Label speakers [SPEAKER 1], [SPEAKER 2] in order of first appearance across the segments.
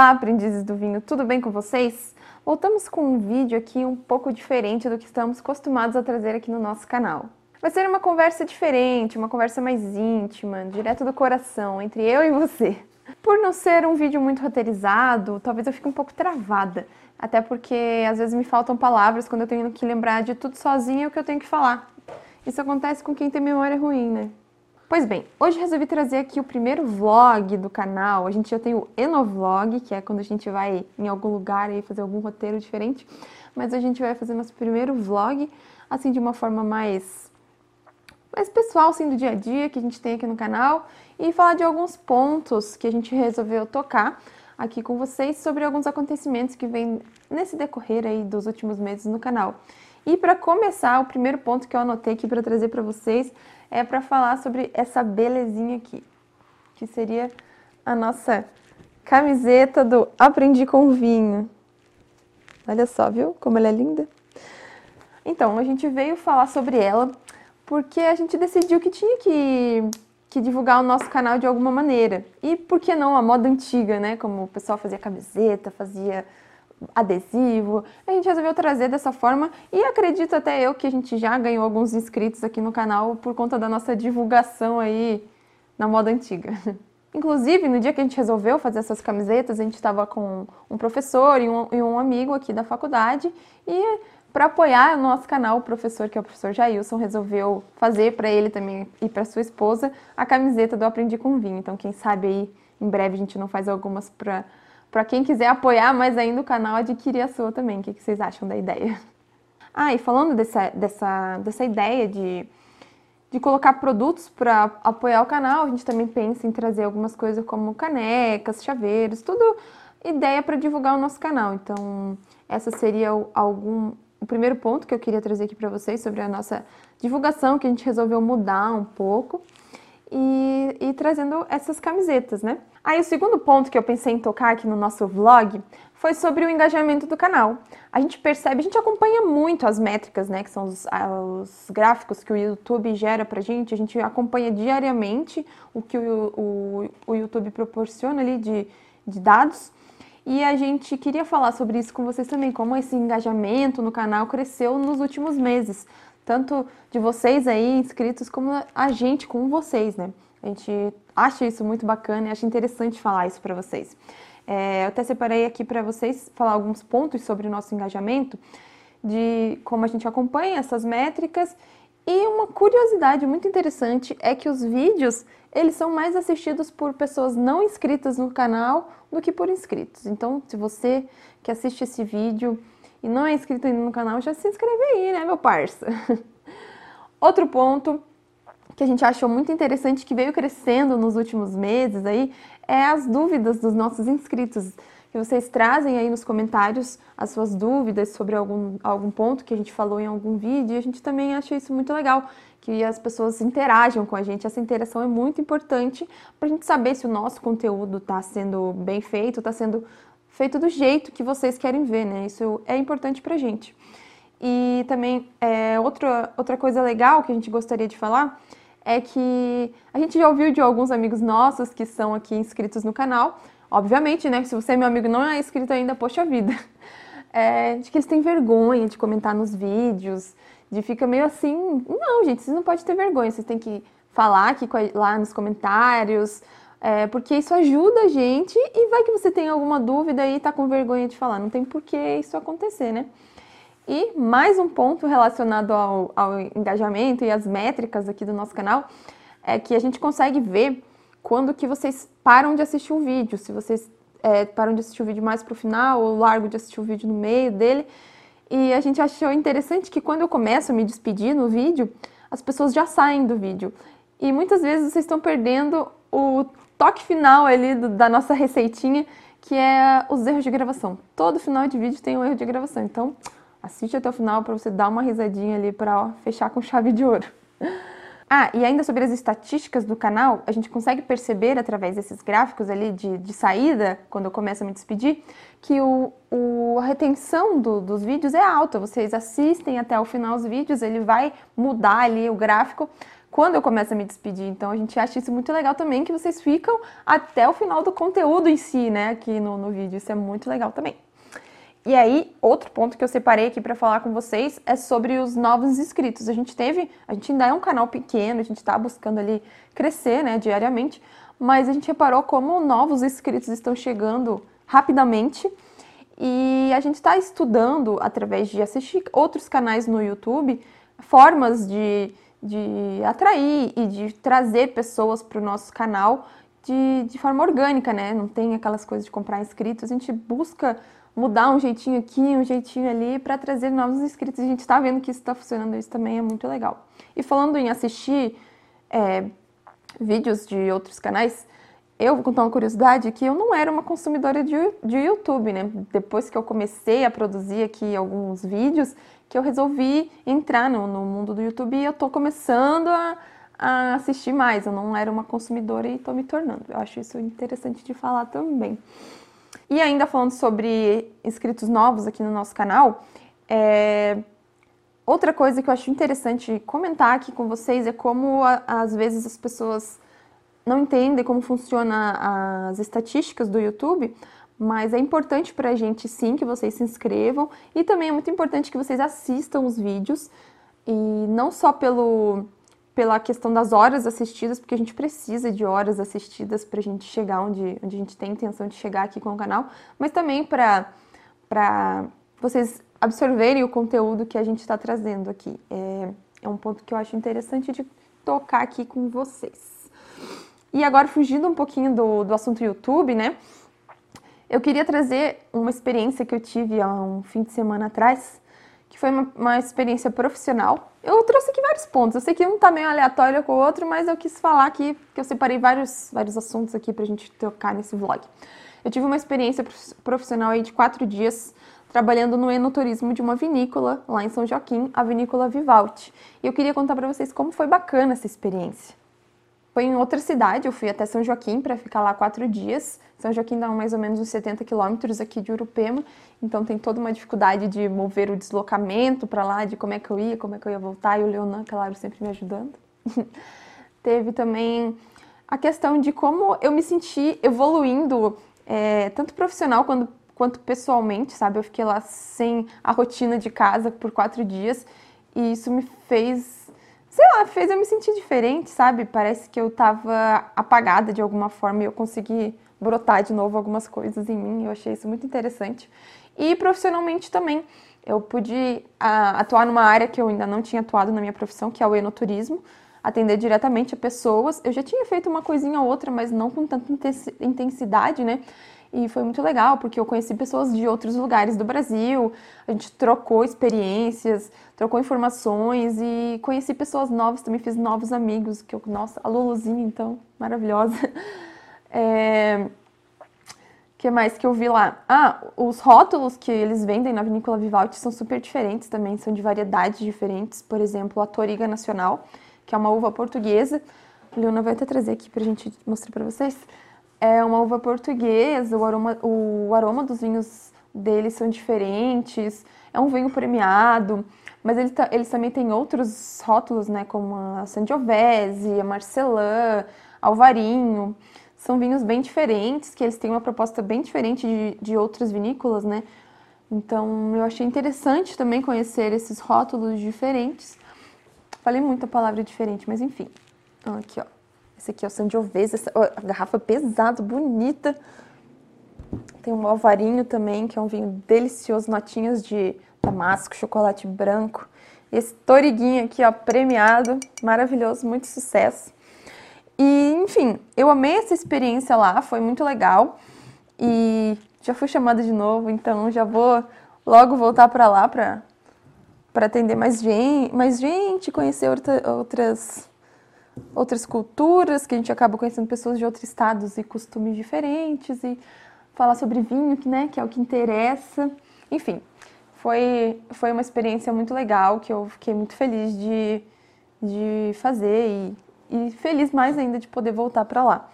[SPEAKER 1] Olá, aprendizes do vinho, tudo bem com vocês? Voltamos com um vídeo aqui um pouco diferente do que estamos acostumados a trazer aqui no nosso canal. Vai ser uma conversa diferente, uma conversa mais íntima, direto do coração, entre eu e você. Por não ser um vídeo muito roteirizado, talvez eu fique um pouco travada, até porque às vezes me faltam palavras quando eu tenho que lembrar de tudo sozinha o que eu tenho que falar. Isso acontece com quem tem memória ruim, né? Pois bem, hoje resolvi trazer aqui o primeiro vlog do canal. A gente já tem o Enovlog, que é quando a gente vai em algum lugar e fazer algum roteiro diferente. Mas a gente vai fazer nosso primeiro vlog, assim, de uma forma mais, mais pessoal, assim, do dia a dia que a gente tem aqui no canal. E falar de alguns pontos que a gente resolveu tocar aqui com vocês sobre alguns acontecimentos que vêm nesse decorrer aí dos últimos meses no canal. E para começar, o primeiro ponto que eu anotei aqui para trazer para vocês é para falar sobre essa belezinha aqui, que seria a nossa camiseta do Aprendi com Vinho. Olha só, viu como ela é linda? Então, a gente veio falar sobre ela porque a gente decidiu que tinha que, que divulgar o nosso canal de alguma maneira. E por que não a moda antiga, né? Como o pessoal fazia camiseta, fazia adesivo. A gente resolveu trazer dessa forma e acredito até eu que a gente já ganhou alguns inscritos aqui no canal por conta da nossa divulgação aí na moda antiga. Inclusive, no dia que a gente resolveu fazer essas camisetas, a gente estava com um professor e um, e um, amigo aqui da faculdade e para apoiar o nosso canal, o professor, que é o professor Jailson, resolveu fazer para ele também e para sua esposa a camiseta do Aprendi com Vinho. Então, quem sabe aí em breve a gente não faz algumas para para quem quiser apoiar mais ainda o canal, adquirir a sua também. O que, vocês acham da ideia? Ah, e falando dessa, dessa, dessa ideia de, de colocar produtos para apoiar o canal, a gente também pensa em trazer algumas coisas como canecas, chaveiros, tudo ideia para divulgar o nosso canal. Então, essa seria algum, o primeiro ponto que eu queria trazer aqui para vocês sobre a nossa divulgação, que a gente resolveu mudar um pouco e, e trazendo essas camisetas, né? Aí o segundo ponto que eu pensei em tocar aqui no nosso vlog foi sobre o engajamento do canal. A gente percebe, a gente acompanha muito as métricas, né, que são os, os gráficos que o YouTube gera pra gente, a gente acompanha diariamente o que o, o, o YouTube proporciona ali de, de dados. E a gente queria falar sobre isso com vocês também, como esse engajamento no canal cresceu nos últimos meses tanto de vocês aí inscritos como a gente com vocês, né? A gente acha isso muito bacana e acha interessante falar isso para vocês. É, eu até separei aqui para vocês falar alguns pontos sobre o nosso engajamento, de como a gente acompanha essas métricas e uma curiosidade muito interessante é que os vídeos eles são mais assistidos por pessoas não inscritas no canal do que por inscritos. Então, se você que assiste esse vídeo e não é inscrito ainda no canal, já se inscreve aí, né, meu parça? Outro ponto que a gente achou muito interessante, que veio crescendo nos últimos meses aí, é as dúvidas dos nossos inscritos. Que vocês trazem aí nos comentários as suas dúvidas sobre algum, algum ponto que a gente falou em algum vídeo, e a gente também acha isso muito legal, que as pessoas interajam com a gente. Essa interação é muito importante para a gente saber se o nosso conteúdo está sendo bem feito, está sendo feito do jeito que vocês querem ver, né? Isso é importante pra gente. E também, é, outra, outra coisa legal que a gente gostaria de falar é que a gente já ouviu de alguns amigos nossos que são aqui inscritos no canal, obviamente, né? Se você é meu amigo não é inscrito ainda, poxa vida, é, de que eles têm vergonha de comentar nos vídeos, de fica meio assim, não, gente, vocês não podem ter vergonha, vocês têm que falar aqui lá nos comentários, é, porque isso ajuda a gente e vai que você tem alguma dúvida e tá com vergonha de falar. Não tem por que isso acontecer, né? E mais um ponto relacionado ao, ao engajamento e às métricas aqui do nosso canal é que a gente consegue ver quando que vocês param de assistir o vídeo. Se vocês é, param de assistir o vídeo mais para o final ou largo de assistir o vídeo no meio dele. E a gente achou interessante que quando eu começo a me despedir no vídeo, as pessoas já saem do vídeo. E muitas vezes vocês estão perdendo o toque final ali do, da nossa receitinha, que é os erros de gravação. Todo final de vídeo tem um erro de gravação, então assiste até o final para você dar uma risadinha ali para fechar com chave de ouro. Ah, e ainda sobre as estatísticas do canal, a gente consegue perceber através desses gráficos ali de, de saída, quando eu começo a me despedir, que o, o a retenção do, dos vídeos é alta. Vocês assistem até o final os vídeos, ele vai mudar ali o gráfico quando eu começo a me despedir. Então a gente acha isso muito legal também, que vocês ficam até o final do conteúdo em si, né, aqui no, no vídeo. Isso é muito legal também. E aí, outro ponto que eu separei aqui para falar com vocês é sobre os novos inscritos. A gente teve, a gente ainda é um canal pequeno, a gente está buscando ali crescer, né, diariamente, mas a gente reparou como novos inscritos estão chegando rapidamente. E a gente está estudando, através de assistir outros canais no YouTube, formas de, de atrair e de trazer pessoas para o nosso canal de, de forma orgânica, né? Não tem aquelas coisas de comprar inscritos. A gente busca mudar um jeitinho aqui, um jeitinho ali para trazer novos inscritos. A gente está vendo que isso está funcionando, isso também é muito legal. E falando em assistir é, vídeos de outros canais, eu vou contar uma curiosidade que eu não era uma consumidora de, de YouTube, né? Depois que eu comecei a produzir aqui alguns vídeos, que eu resolvi entrar no, no mundo do YouTube e eu tô começando a, a assistir mais. Eu não era uma consumidora e tô me tornando. Eu acho isso interessante de falar também. E ainda falando sobre inscritos novos aqui no nosso canal, é... outra coisa que eu acho interessante comentar aqui com vocês é como às vezes as pessoas não entendem como funciona as estatísticas do YouTube, mas é importante para a gente sim que vocês se inscrevam e também é muito importante que vocês assistam os vídeos e não só pelo pela questão das horas assistidas, porque a gente precisa de horas assistidas para a gente chegar onde, onde a gente tem intenção de chegar aqui com o canal, mas também para vocês absorverem o conteúdo que a gente está trazendo aqui. É, é um ponto que eu acho interessante de tocar aqui com vocês. E agora, fugindo um pouquinho do, do assunto YouTube, né? Eu queria trazer uma experiência que eu tive há um fim de semana atrás, que foi uma, uma experiência profissional. Eu trouxe aqui vários pontos. Eu sei que um tá meio aleatório com o outro, mas eu quis falar aqui, que eu separei vários, vários assuntos aqui pra gente tocar nesse vlog. Eu tive uma experiência profissional aí de quatro dias trabalhando no enoturismo de uma vinícola lá em São Joaquim, a vinícola Vivaldi. E eu queria contar para vocês como foi bacana essa experiência. Foi em outra cidade, eu fui até São Joaquim para ficar lá quatro dias. São Joaquim dá mais ou menos uns 70 quilômetros aqui de Urupema, então tem toda uma dificuldade de mover o deslocamento para lá, de como é que eu ia, como é que eu ia voltar, e o Leonan, claro, sempre me ajudando. Teve também a questão de como eu me senti evoluindo, é, tanto profissional quanto, quanto pessoalmente, sabe? Eu fiquei lá sem a rotina de casa por quatro dias e isso me fez sei lá, fez eu me sentir diferente, sabe? Parece que eu tava apagada de alguma forma e eu consegui brotar de novo algumas coisas em mim. Eu achei isso muito interessante. E profissionalmente também, eu pude a, atuar numa área que eu ainda não tinha atuado na minha profissão, que é o enoturismo, atender diretamente a pessoas. Eu já tinha feito uma coisinha ou outra, mas não com tanta intensidade, né? E foi muito legal, porque eu conheci pessoas de outros lugares do Brasil, a gente trocou experiências, trocou informações e conheci pessoas novas, também fiz novos amigos, que eu, nossa, a Luluzinha, então, maravilhosa. É... que mais que eu vi lá? Ah, os rótulos que eles vendem na Vinícola Vivaldi são super diferentes também, são de variedades diferentes. Por exemplo, a Toriga Nacional, que é uma uva portuguesa. A Leona vai até trazer aqui pra gente mostrar pra vocês. É uma uva portuguesa, o aroma, o aroma dos vinhos deles são diferentes, é um vinho premiado, mas ele tá, eles também têm outros rótulos, né, como a Sangiovese, a Marcelin, Alvarinho. São vinhos bem diferentes, que eles têm uma proposta bem diferente de, de outras vinícolas, né? Então eu achei interessante também conhecer esses rótulos diferentes. Falei muito a palavra diferente, mas enfim. Então, aqui, ó. Esse aqui é o Sangiovese, essa a garrafa pesada, bonita. Tem um alvarinho também, que é um vinho delicioso, notinhas de damasco, chocolate branco. Esse toriguinho aqui, ó, premiado, maravilhoso, muito sucesso. E, enfim, eu amei essa experiência lá, foi muito legal. E já fui chamada de novo, então já vou logo voltar para lá para atender mais gente, mais gente, conhecer outra, outras outras culturas, que a gente acaba conhecendo pessoas de outros estados e costumes diferentes, e falar sobre vinho, né, que é o que interessa. Enfim, foi, foi uma experiência muito legal, que eu fiquei muito feliz de, de fazer e, e feliz mais ainda de poder voltar para lá.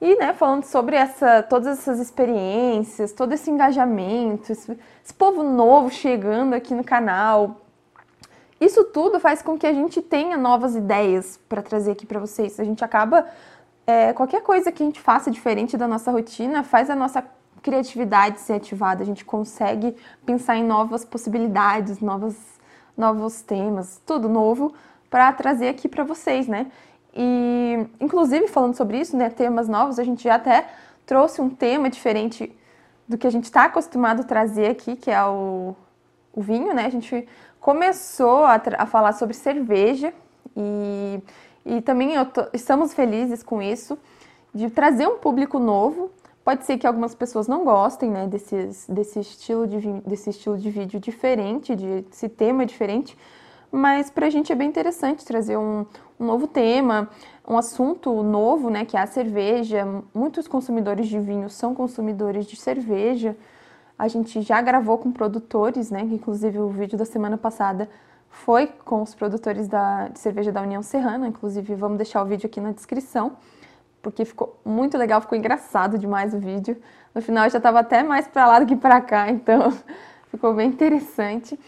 [SPEAKER 1] E, né, falando sobre essa, todas essas experiências, todo esse engajamento, esse, esse povo novo chegando aqui no canal, isso tudo faz com que a gente tenha novas ideias para trazer aqui para vocês. A gente acaba é, qualquer coisa que a gente faça diferente da nossa rotina faz a nossa criatividade ser ativada. A gente consegue pensar em novas possibilidades, novas, novos temas, tudo novo para trazer aqui para vocês, né? E inclusive falando sobre isso, né, temas novos, a gente já até trouxe um tema diferente do que a gente está acostumado a trazer aqui, que é o, o vinho, né? A gente começou a, a falar sobre cerveja e, e também tô, estamos felizes com isso, de trazer um público novo. Pode ser que algumas pessoas não gostem né, desses, desse, estilo de, desse estilo de vídeo diferente, de, desse tema diferente, mas para a gente é bem interessante trazer um, um, novo tema, um assunto novo, né, que é a cerveja. Muitos consumidores de vinho são consumidores de cerveja. A gente já gravou com produtores, né, inclusive o vídeo da semana passada foi com os produtores da, de cerveja da União Serrana, inclusive vamos deixar o vídeo aqui na descrição, porque ficou muito legal, ficou engraçado demais o vídeo. No final já estava até mais para lá do que para cá, então ficou bem interessante.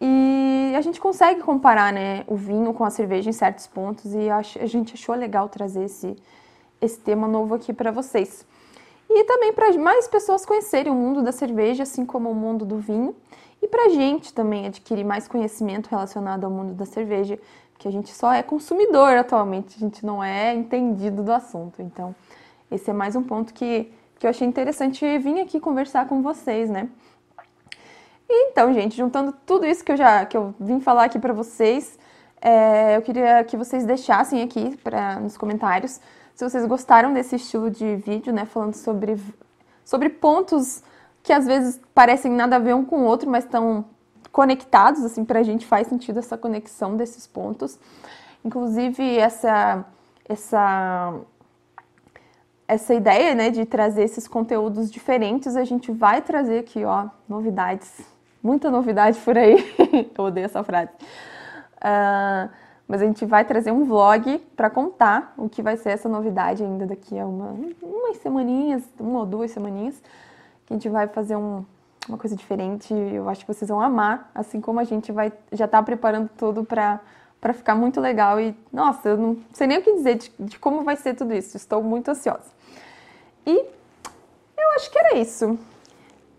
[SPEAKER 1] E a gente consegue comparar né, o vinho com a cerveja em certos pontos e a gente achou legal trazer esse, esse tema novo aqui para vocês. E também para mais pessoas conhecerem o mundo da cerveja, assim como o mundo do vinho. E para a gente também adquirir mais conhecimento relacionado ao mundo da cerveja, que a gente só é consumidor atualmente, a gente não é entendido do assunto. Então, esse é mais um ponto que, que eu achei interessante vir aqui conversar com vocês, né? Então, gente, juntando tudo isso que eu já que eu vim falar aqui para vocês, é, eu queria que vocês deixassem aqui pra, nos comentários se vocês gostaram desse estilo de vídeo, né, falando sobre, sobre pontos que às vezes parecem nada a ver um com o outro, mas estão conectados, assim, pra gente faz sentido essa conexão desses pontos. Inclusive, essa, essa, essa ideia, né, de trazer esses conteúdos diferentes, a gente vai trazer aqui, ó, novidades muita novidade por aí. Eu odeio essa frase. Uh, mas a gente vai trazer um vlog para contar o que vai ser essa novidade ainda daqui a uma, umas semaninhas, uma ou duas semaninhas, que a gente vai fazer um, uma coisa diferente. Eu acho que vocês vão amar, assim como a gente vai já tá preparando tudo para para ficar muito legal e nossa, eu não sei nem o que dizer de, de como vai ser tudo isso. Estou muito ansiosa. E eu acho que era isso.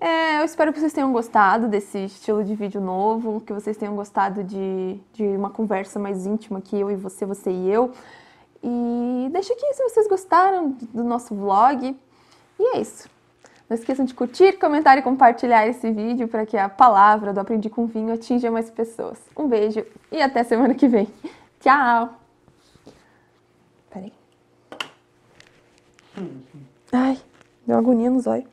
[SPEAKER 1] É, eu espero que vocês tenham gostado desse estilo de vídeo novo, que vocês tenham gostado de, de uma conversa mais íntima que eu e você, você e eu. E deixa aqui se vocês gostaram do nosso vlog. E é isso. Não esqueçam de curtir, comentar e compartilhar esse vídeo para que a palavra do Aprendi com Vinho atinja mais pessoas. Um beijo e até semana que vem. Tchau! Peraí. Ai, deu agonia nos olhos.